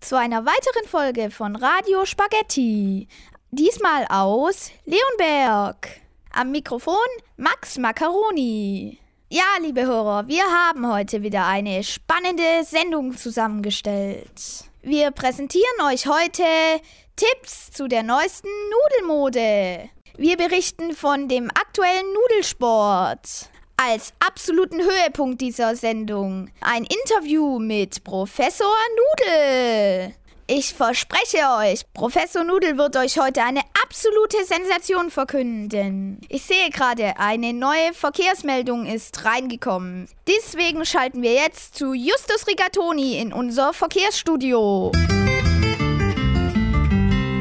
zu einer weiteren Folge von Radio Spaghetti. Diesmal aus Leonberg. Am Mikrofon Max Macaroni. Ja, liebe Hörer, wir haben heute wieder eine spannende Sendung zusammengestellt. Wir präsentieren euch heute Tipps zu der neuesten Nudelmode. Wir berichten von dem aktuellen Nudelsport als absoluten Höhepunkt dieser Sendung ein Interview mit Professor Nudel. Ich verspreche euch, Professor Nudel wird euch heute eine absolute Sensation verkünden. Ich sehe gerade, eine neue Verkehrsmeldung ist reingekommen. Deswegen schalten wir jetzt zu Justus Rigatoni in unser Verkehrsstudio.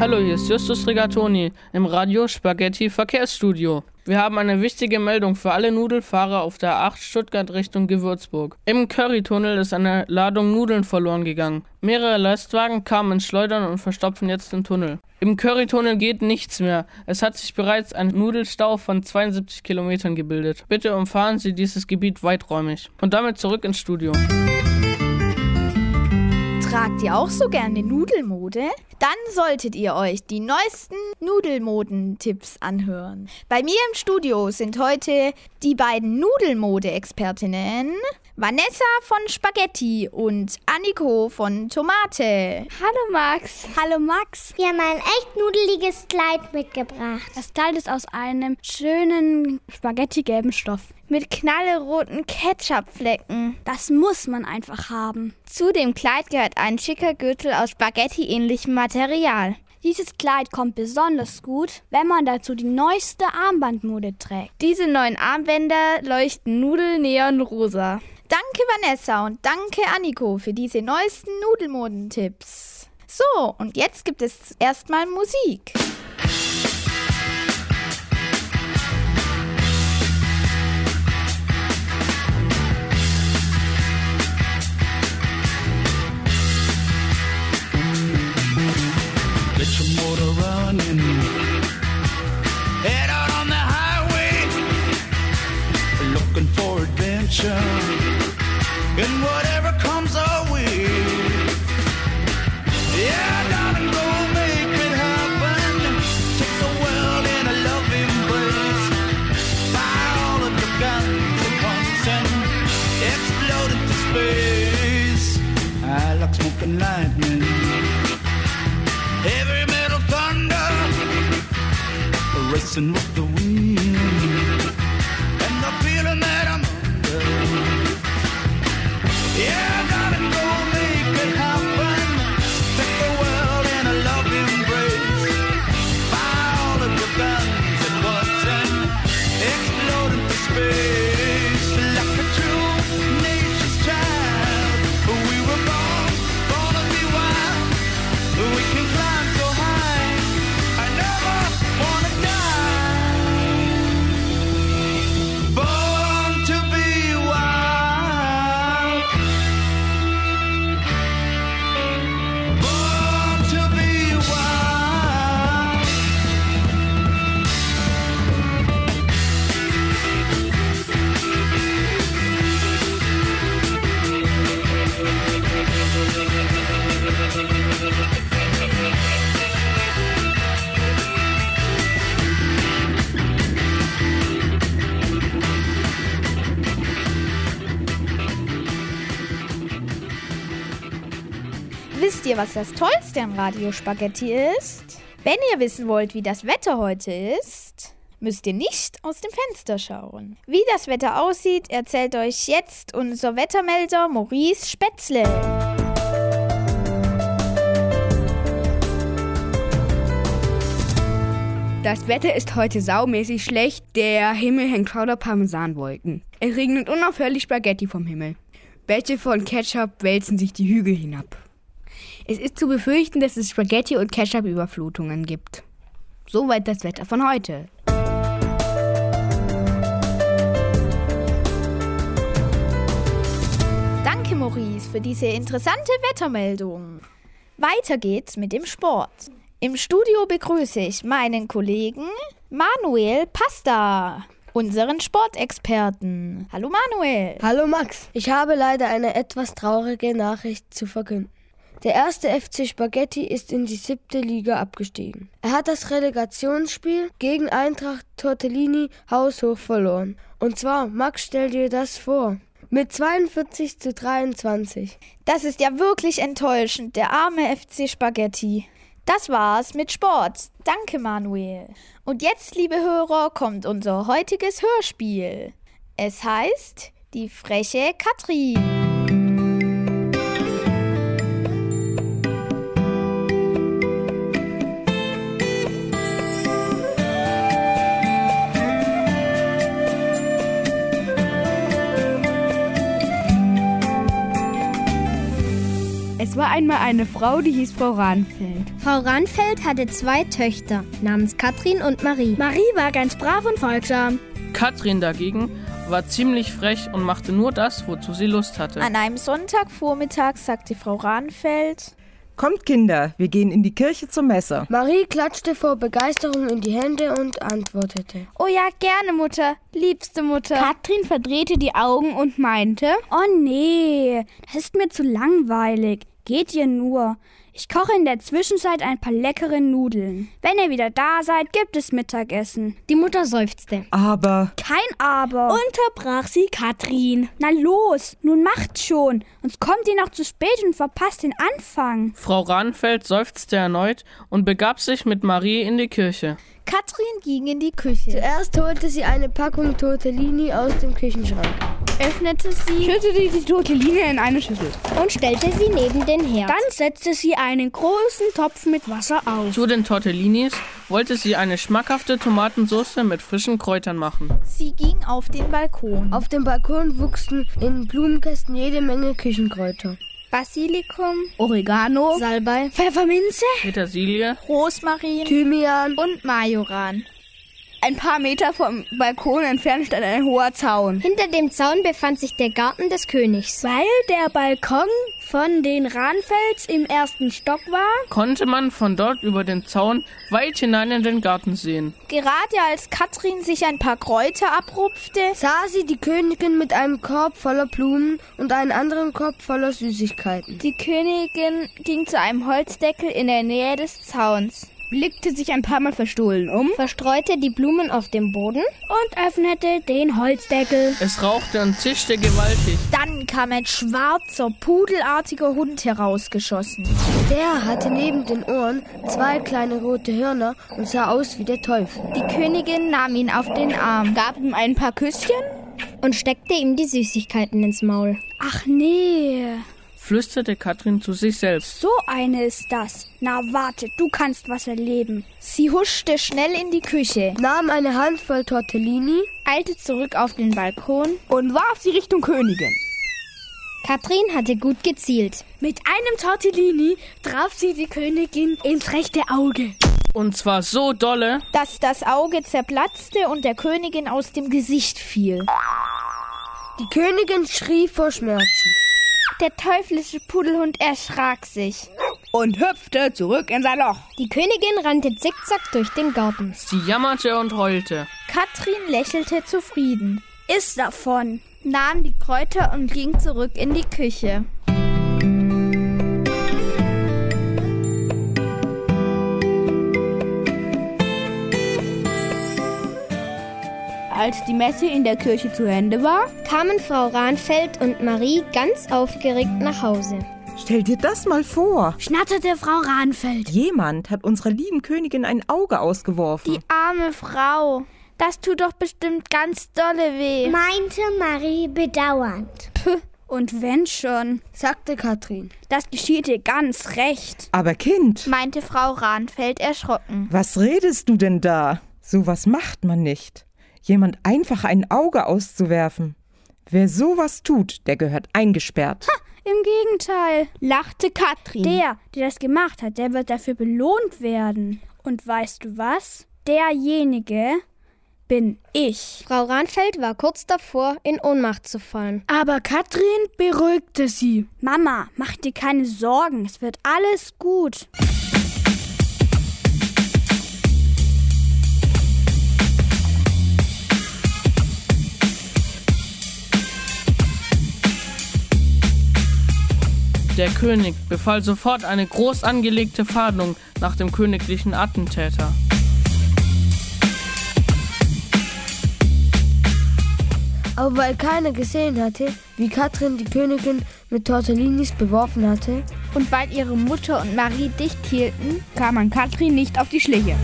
Hallo, hier ist Justus Rigatoni im Radio Spaghetti Verkehrsstudio. Wir haben eine wichtige Meldung für alle Nudelfahrer auf der 8 Stuttgart Richtung Gewürzburg. Im Currytunnel ist eine Ladung Nudeln verloren gegangen. Mehrere Lastwagen kamen ins Schleudern und verstopfen jetzt den Tunnel. Im Currytunnel geht nichts mehr. Es hat sich bereits ein Nudelstau von 72 Kilometern gebildet. Bitte umfahren Sie dieses Gebiet weiträumig. Und damit zurück ins Studio. Tragt ihr auch so gerne Nudelmode? Dann solltet ihr euch die neuesten Nudelmodentipps anhören. Bei mir im Studio sind heute die beiden Nudelmode-Expertinnen Vanessa von Spaghetti und Anniko von Tomate. Hallo Max. Hallo Max. Wir haben ein echt nudeliges Kleid mitgebracht. Das Kleid ist aus einem schönen Spaghetti-gelben Stoff mit knallroten Ketchupflecken. Das muss man einfach haben. Zu dem Kleid gehört ein schicker Gürtel aus Spaghetti-ähnlichem Material. Dieses Kleid kommt besonders gut, wenn man dazu die neueste Armbandmode trägt. Diese neuen Armbänder leuchten nudelneonrosa. Danke Vanessa und danke Anniko für diese neuesten Nudelmodentipps. So, und jetzt gibt es erstmal Musik. Racing with the wind, ihr, was das Tollste am Radio Spaghetti ist? Wenn ihr wissen wollt, wie das Wetter heute ist, müsst ihr nicht aus dem Fenster schauen. Wie das Wetter aussieht, erzählt euch jetzt unser Wettermelder Maurice Spätzle. Das Wetter ist heute saumäßig schlecht. Der Himmel hängt voller Parmesanwolken. Es regnet unaufhörlich Spaghetti vom Himmel. Bäche von Ketchup wälzen sich die Hügel hinab. Es ist zu befürchten, dass es Spaghetti- und Ketchup-Überflutungen gibt. Soweit das Wetter von heute. Danke, Maurice, für diese interessante Wettermeldung. Weiter geht's mit dem Sport. Im Studio begrüße ich meinen Kollegen Manuel Pasta. unseren Sportexperten. Hallo Manuel. Hallo Max, ich habe leider eine etwas traurige Nachricht zu verkünden. Der erste FC Spaghetti ist in die siebte Liga abgestiegen. Er hat das Relegationsspiel gegen Eintracht Tortellini haushoch verloren. Und zwar, Max, stell dir das vor. Mit 42 zu 23. Das ist ja wirklich enttäuschend, der arme FC Spaghetti. Das war's mit Sport. Danke, Manuel. Und jetzt, liebe Hörer, kommt unser heutiges Hörspiel. Es heißt Die freche Katrin. War einmal eine Frau, die hieß Frau Rahnfeld. Frau Ranfeld hatte zwei Töchter namens Katrin und Marie. Marie war ganz brav und folgsam. Katrin dagegen war ziemlich frech und machte nur das, wozu sie Lust hatte. An einem Sonntagvormittag sagte Frau Rahnfeld, Kommt, Kinder, wir gehen in die Kirche zur Messe. Marie klatschte vor Begeisterung in die Hände und antwortete. Oh ja, gerne, Mutter. Liebste Mutter. Katrin verdrehte die Augen und meinte, Oh nee, das ist mir zu langweilig. Geht ihr nur. Ich koche in der Zwischenzeit ein paar leckere Nudeln. Wenn ihr wieder da seid, gibt es Mittagessen. Die Mutter seufzte. Aber Kein Aber. Unterbrach sie Katrin. Na los, nun macht schon. Sonst kommt ihr noch zu spät und verpasst den Anfang. Frau Rahnfeld seufzte erneut und begab sich mit Marie in die Kirche. Katrin ging in die Küche. Zuerst holte sie eine Packung Tortellini aus dem Küchenschrank. Öffnete sie Schüttete die Tortellini in eine Schüssel. Und stellte sie neben den Herd. Dann setzte sie einen großen Topf mit Wasser auf. Zu den Tortellinis wollte sie eine schmackhafte Tomatensauce mit frischen Kräutern machen. Sie ging auf den Balkon. Auf dem Balkon wuchsen in Blumenkästen jede Menge Küchenkräuter. Basilikum, Oregano, Salbei, Pfefferminze Petersilie, Rosmarin Thymian, und Majoran. Ein paar Meter vom Balkon entfernt stand ein hoher Zaun. Hinter dem Zaun befand sich der Garten des Königs. Weil der Balkon von den Rahnfels im ersten Stock war, konnte man von dort über den Zaun weit hinein in den Garten sehen. Gerade als Katrin sich ein paar Kräuter abrupfte, sah sie die Königin mit einem Korb voller Blumen und einen anderen Korb voller Süßigkeiten. die Königin ging zu einem Holzdeckel in der Nähe des Zauns, blickte sich ein paar Mal verstohlen um Verstreute die Blumen auf dem Boden. und öffnete den Holzdeckel. Es rauchte und zischte gewaltig. dann kam ein schwarzer, pudelartiger Hund herausgeschossen. Der hatte neben den Ohren zwei kleine rote Hörner und sah aus wie der Teufel. Die Königin nahm ihn auf den Arm, gab ihm ein paar Küsschen. Und steckte ihm die Süßigkeiten ins Maul. Ach nee, flüsterte Katrin zu sich selbst. so eine ist das. Na warte, du kannst was erleben. Sie huschte schnell in die Küche. Nahm eine Handvoll Tortellini Eilte zurück auf den Balkon. Und warf sie Richtung Königin. Katrin hatte gut gezielt. Mit einem Tortellini traf sie die Königin ins rechte Auge. Und zwar so dolle, dass das Auge zerplatzte und der Königin aus dem Gesicht fiel. Die Königin schrie vor Schmerzen. Der teuflische Pudelhund erschrak sich. Und hüpfte zurück in sein Loch. Die Königin rannte zickzack durch den Garten. sie jammerte und heulte. Katrin lächelte zufrieden, Iss davon. Nahm die Kräuter und ging zurück in die Küche. Als die Messe in der Kirche zu Ende war, Kamen Frau Rahnfeld und Marie ganz aufgeregt nach Hause. stell dir das mal vor. schnatterte Frau Rahnfeld. Jemand hat unserer lieben Königin ein Auge ausgeworfen. Die arme Frau. Das tut doch bestimmt ganz dolle weh. Meinte Marie bedauernd. Und wenn schon, sagte Katrin. das geschieht dir ganz recht, Aber Kind, meinte Frau Rahnfeld erschrocken. was redest du denn da? Sowas macht man nicht. Jemand einfach ein Auge auszuwerfen. Wer sowas tut, der gehört eingesperrt. Im Gegenteil, lachte Katrin. Der, der das gemacht hat, der wird dafür belohnt werden. Und weißt du was? Derjenige bin ich. Frau Rahnfeld war kurz davor, in Ohnmacht zu fallen. Aber Katrin beruhigte sie. Mama, mach dir keine Sorgen, es wird alles gut. Der König befahl sofort eine groß angelegte Fahndung nach dem königlichen Attentäter. Aber weil keiner gesehen hatte, wie Katrin die Königin mit Tortellinis beworfen hatte, Und weil ihre Mutter und Marie dicht hielten, Kam man Katrin nicht auf die Schliche.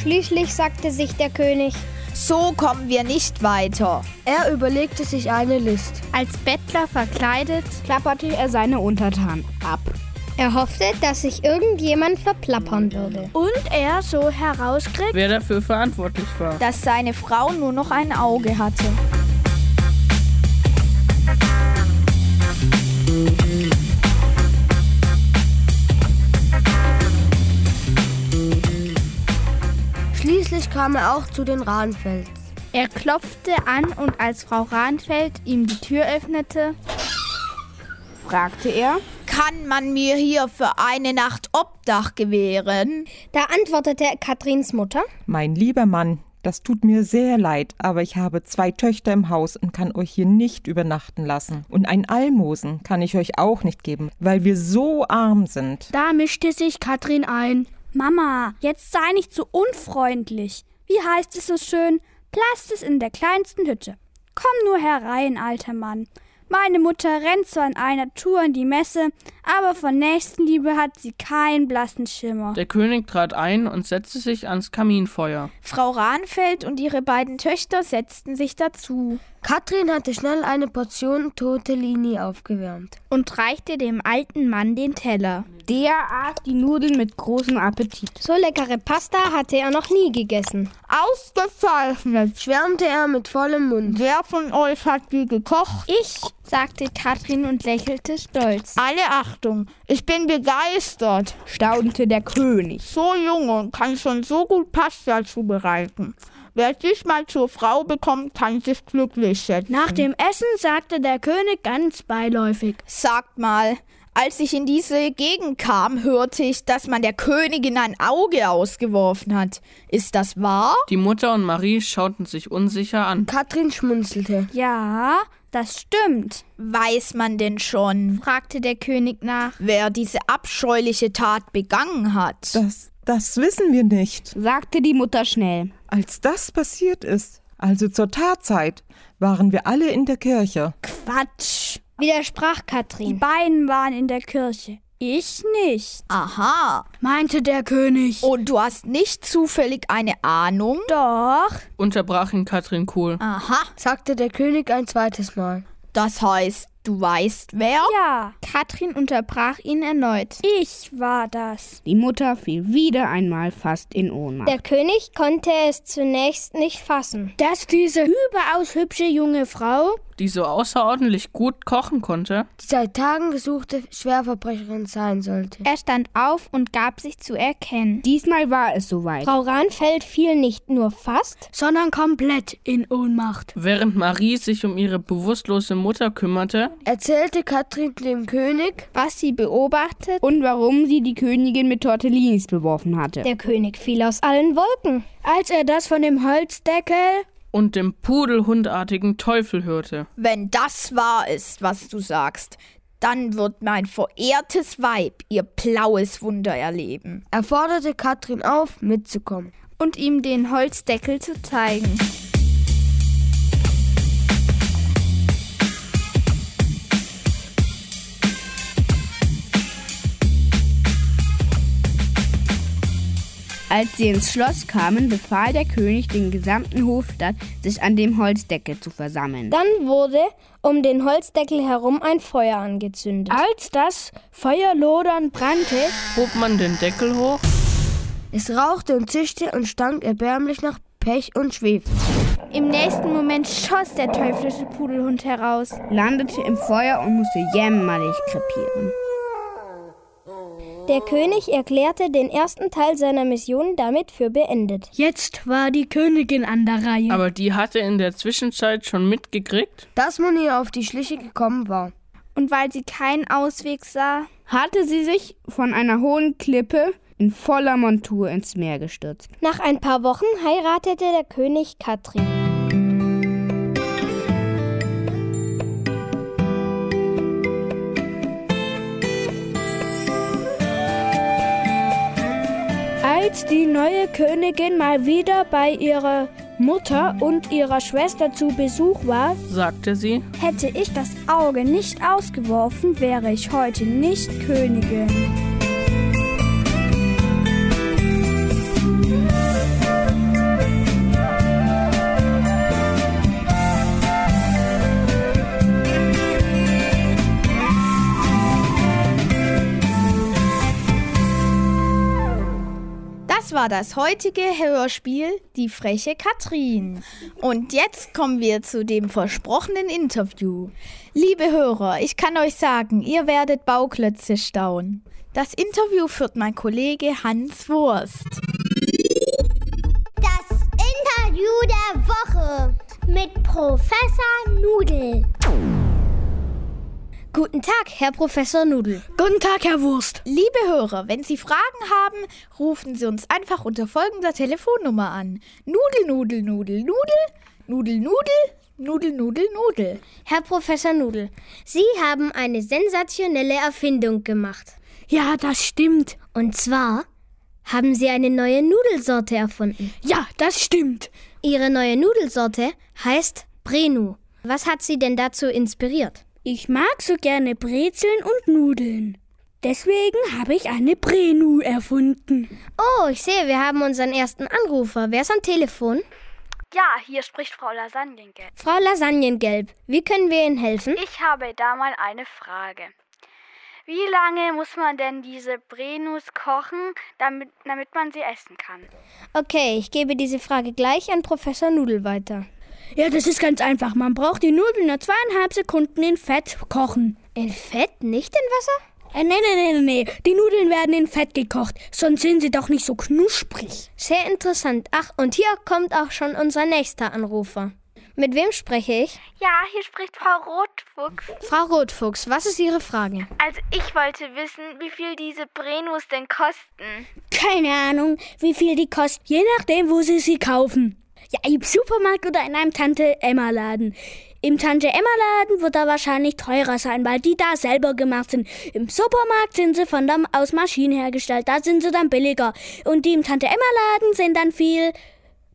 Schließlich sagte sich der König, So kommen wir nicht weiter. er überlegte sich eine List. als Bettler verkleidet, Klapperte er seine Untertanen ab. er hoffte, dass sich irgendjemand verplappern würde. und er so herauskriegt, Wer dafür verantwortlich war? dass seine Frau nur noch ein Auge hatte. Kam er auch zu den Rahnfels. er klopfte an und als Frau Rahnfeld ihm die Tür öffnete, Fragte er. Kann man mir hier für eine Nacht Obdach gewähren? Da antwortete Katrins Mutter, Mein lieber Mann, das tut mir sehr leid, aber ich habe zwei Töchter im Haus und kann euch hier nicht übernachten lassen. Und ein Almosen kann ich euch auch nicht geben, weil wir so arm sind. Da mischte sich Katrin ein. Mama, jetzt sei nicht so unfreundlich. Wie heißt es so schön? Plast es in der kleinsten Hütte. Komm nur herein, alter Mann. Meine Mutter rennt zwar in einer Tour in die Messe, aber von Nächstenliebe hat sie keinen blassen Schimmer. Der König trat ein und setzte sich ans Kaminfeuer. Frau Rahnfeld und ihre beiden Töchter setzten sich dazu. Katrin hatte schnell eine Portion Tortellini aufgewärmt. Und reichte dem alten Mann den Teller. Der aß die Nudeln mit großem Appetit. so leckere Pasta hatte er noch nie gegessen. Ausgezeichnet. Schwärmte er mit vollem Mund. Wer von euch hat die gekocht? Ich, sagte Katrin und lächelte stolz. Alle Achtung, ich bin begeistert. Staunte der König. So Junge kann schon so gut Pasta zubereiten. Wer dich mal zur Frau bekommt, kann sich glücklich schätzen. Nach dem Essen sagte der König ganz beiläufig. Sagt mal, als ich in diese Gegend kam, hörte ich, dass man der Königin ein Auge ausgeworfen hat. Ist das wahr? Die Mutter und Marie schauten sich unsicher an. Katrin schmunzelte. Ja, das stimmt, Weiß man denn schon, fragte der König nach. wer diese abscheuliche Tat begangen hat? Das, das wissen wir nicht. Sagte die Mutter schnell. Als das passiert ist, also zur Tatzeit, waren wir alle in der Kirche. Quatsch. Widersprach Die Katrin. beiden waren in der Kirche. Ich nicht, Aha. meinte der König. Und du hast nicht zufällig eine Ahnung? Doch, Unterbrach ihn Katrin Kohl. Aha. sagte der König ein zweites Mal. Das heißt, du weißt wer? ja. Katrin unterbrach ihn erneut. Ich war das. Die Mutter fiel wieder einmal fast in Ohnmacht. Der König konnte es zunächst nicht fassen. Dass diese überaus hübsche junge Frau Die so außerordentlich gut kochen konnte. Die seit Tagen gesuchte Schwerverbrecherin sein sollte. Er stand auf und gab sich zu erkennen. Diesmal war es soweit. Frau Rahnfeld fiel nicht nur fast, Sondern komplett in Ohnmacht. Während Marie sich um ihre bewusstlose Mutter kümmerte, Erzählte Katrin dem König, Was sie beobachtet, Und warum sie die Königin mit Tortellinis beworfen hatte. der König fiel aus allen Wolken. als er das von dem Holzdeckel und dem pudelhundartigen Teufel hörte. Wenn das wahr ist, was du sagst, dann wird mein verehrtes Weib ihr blaues Wunder erleben. er forderte Katrin auf, mitzukommen. und ihm den Holzdeckel zu zeigen. Als sie ins Schloss kamen, befahl der König den gesamten Hofstaat, sich an dem Holzdeckel zu versammeln. Dann wurde um den Holzdeckel herum ein Feuer angezündet. Als das Feuer lodernd brannte, Hob man den Deckel hoch, Es rauchte und zischte und stank erbärmlich nach Pech und Schwefel. im nächsten Moment schoss der teuflische Pudelhund heraus. landete im Feuer und musste jämmerlich krepieren. Der König erklärte den ersten Teil seiner Mission damit für beendet. Jetzt war die Königin an der Reihe. aber die hatte in der Zwischenzeit schon mitgekriegt. Dass man ihr auf die Schliche gekommen war. Und weil sie keinen Ausweg sah, Hatte sie sich von einer hohen Klippe in voller Montur ins Meer gestürzt. Nach ein paar Wochen heiratete der König Katrin. Als die neue Königin mal wieder bei ihrer Mutter und ihrer Schwester zu Besuch war, sagte sie. hätte ich das Auge nicht ausgeworfen, wäre ich heute nicht Königin. War das heutige Hörspiel Die freche Katrin. Und jetzt kommen wir zu dem versprochenen Interview. Liebe Hörer, ich kann euch sagen, ihr werdet Bauklötze staunen. Das Interview führt mein Kollege Hans Wurst. Das Interview der Woche mit Professor Nudel. Guten Tag, Herr Professor Nudel. Guten Tag, Herr Wurst. Liebe Hörer, wenn Sie Fragen haben, rufen Sie uns einfach unter folgender Telefonnummer an. Nudel, Nudel, Nudel, Nudel, Nudel, Nudel, Nudel, Nudel, Nudel. Herr Professor Nudel, Sie haben eine sensationelle Erfindung gemacht. Ja, das stimmt. Und zwar haben Sie eine neue Nudelsorte erfunden. Ja, das stimmt. Ihre neue Nudelsorte heißt Brenu. Was hat Sie denn dazu inspiriert? Ich mag so gerne Brezeln und Nudeln. Deswegen habe ich eine Brenu erfunden. Oh, ich sehe, wir haben unseren ersten Anrufer. Wer ist am Telefon? Ja, hier spricht Frau Lasagnengelb. Frau Lasagnengelb. Wie können wir Ihnen helfen? Ich habe da mal eine Frage. Wie lange muss man denn diese Brenus kochen, damit, damit man sie essen kann? Okay, ich gebe diese Frage gleich an Professor Nudel weiter. Ja, das ist ganz einfach. Man braucht die Nudeln nur zweieinhalb Sekunden in Fett kochen. In Fett, nicht in Wasser? Äh, nee, nee, nee, nee. Die Nudeln werden in Fett gekocht, sonst sind sie doch nicht so knusprig. Sehr interessant. Ach, und hier kommt auch schon unser nächster Anrufer. Mit wem spreche ich? Ja, hier spricht Frau Rotfuchs. Frau Rotfuchs, was ist Ihre Frage? Also ich wollte wissen, wie viel diese Brenus denn kosten. Keine Ahnung, wie viel die kosten, je nachdem, wo Sie sie kaufen. Ja, im Supermarkt oder in einem Tante-Emma-Laden. Im Tante-Emma-Laden wird er wahrscheinlich teurer sein, weil die da selber gemacht sind. Im Supermarkt sind sie von der, aus Maschinen hergestellt, da sind sie dann billiger. Und die im Tante-Emma-Laden sind dann viel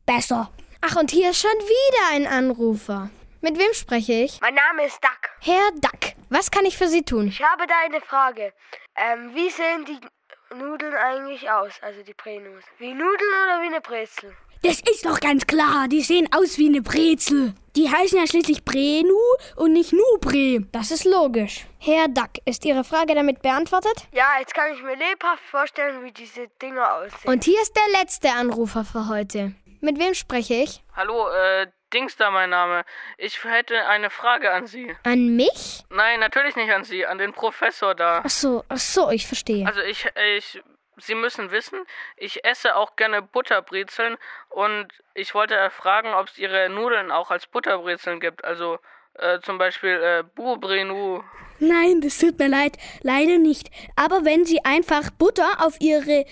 besser. Ach, und hier ist schon wieder ein Anrufer. Mit wem spreche ich? Mein Name ist Duck. Herr Duck, was kann ich für Sie tun? Ich habe da eine Frage. Ähm, wie sehen die Nudeln eigentlich aus, also die Brenus? Wie Nudeln oder wie eine Brezel? Das ist doch ganz klar, die sehen aus wie eine Brezel. Die heißen ja schließlich Brenu und nicht Nubre. Das ist logisch. Herr Duck, ist Ihre Frage damit beantwortet? Ja, jetzt kann ich mir lebhaft vorstellen, wie diese Dinger aussehen. Und hier ist der letzte Anrufer für heute. Mit wem spreche ich? Hallo, äh, Dings da mein Name. Ich hätte eine Frage an Sie. An mich? Nein, natürlich nicht an Sie, an den Professor da. Ach so, ach so, ich verstehe. Also ich, ich, Sie müssen wissen, ich esse auch gerne Butterbrezeln und ich wollte fragen, ob es Ihre Nudeln auch als Butterbrezeln gibt. Also äh, zum Beispiel äh, Bubrenu. Nein, das tut mir leid, leider nicht. Aber wenn Sie einfach Butter auf Ihre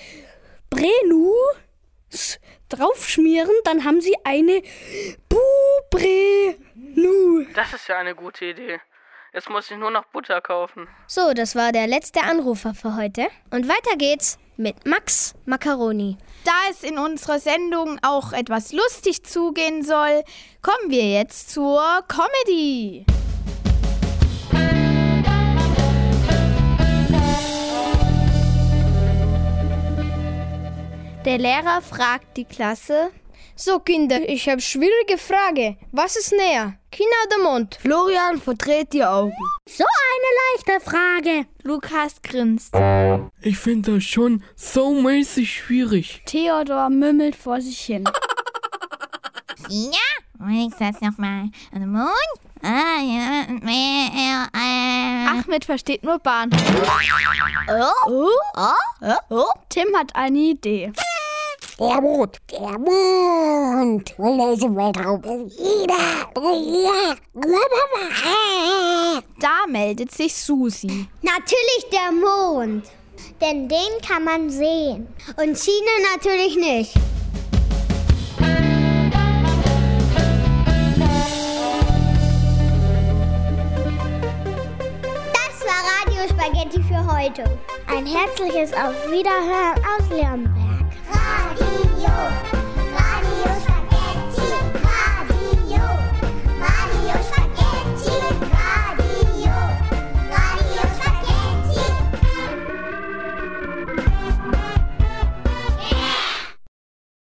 Brenus draufschmieren, dann haben Sie eine Bubrenu. Das ist ja eine gute Idee. Jetzt muss ich nur noch Butter kaufen. So, das war der letzte Anrufer für heute. Und weiter geht's mit Max Macaroni. Da es in unserer Sendung auch etwas lustig zugehen soll, kommen wir jetzt zur Comedy. Der Lehrer fragt die Klasse. So, Kinder, ich habe schwierige Frage. Was ist näher? China oder Mond? Florian verdreht die Augen. So eine leichte Frage. Lukas grinst. Ich finde das schon so mäßig schwierig. Theodor mümmelt vor sich hin. Ja, und ich sag's nochmal. Und Mond? Ah, ja, mehr, äh. Ahmed versteht nur Bahn. Oh, oh, oh. Tim hat eine Idee. Der Mond. Der Mond. Welche Weltraum ist Da meldet sich Susi. Natürlich der Mond. Denn den kann man sehen. Und China natürlich nicht. Das war Radio Spaghetti für heute. Ein herzliches Auf Wiederhören aus Leonberg. yo.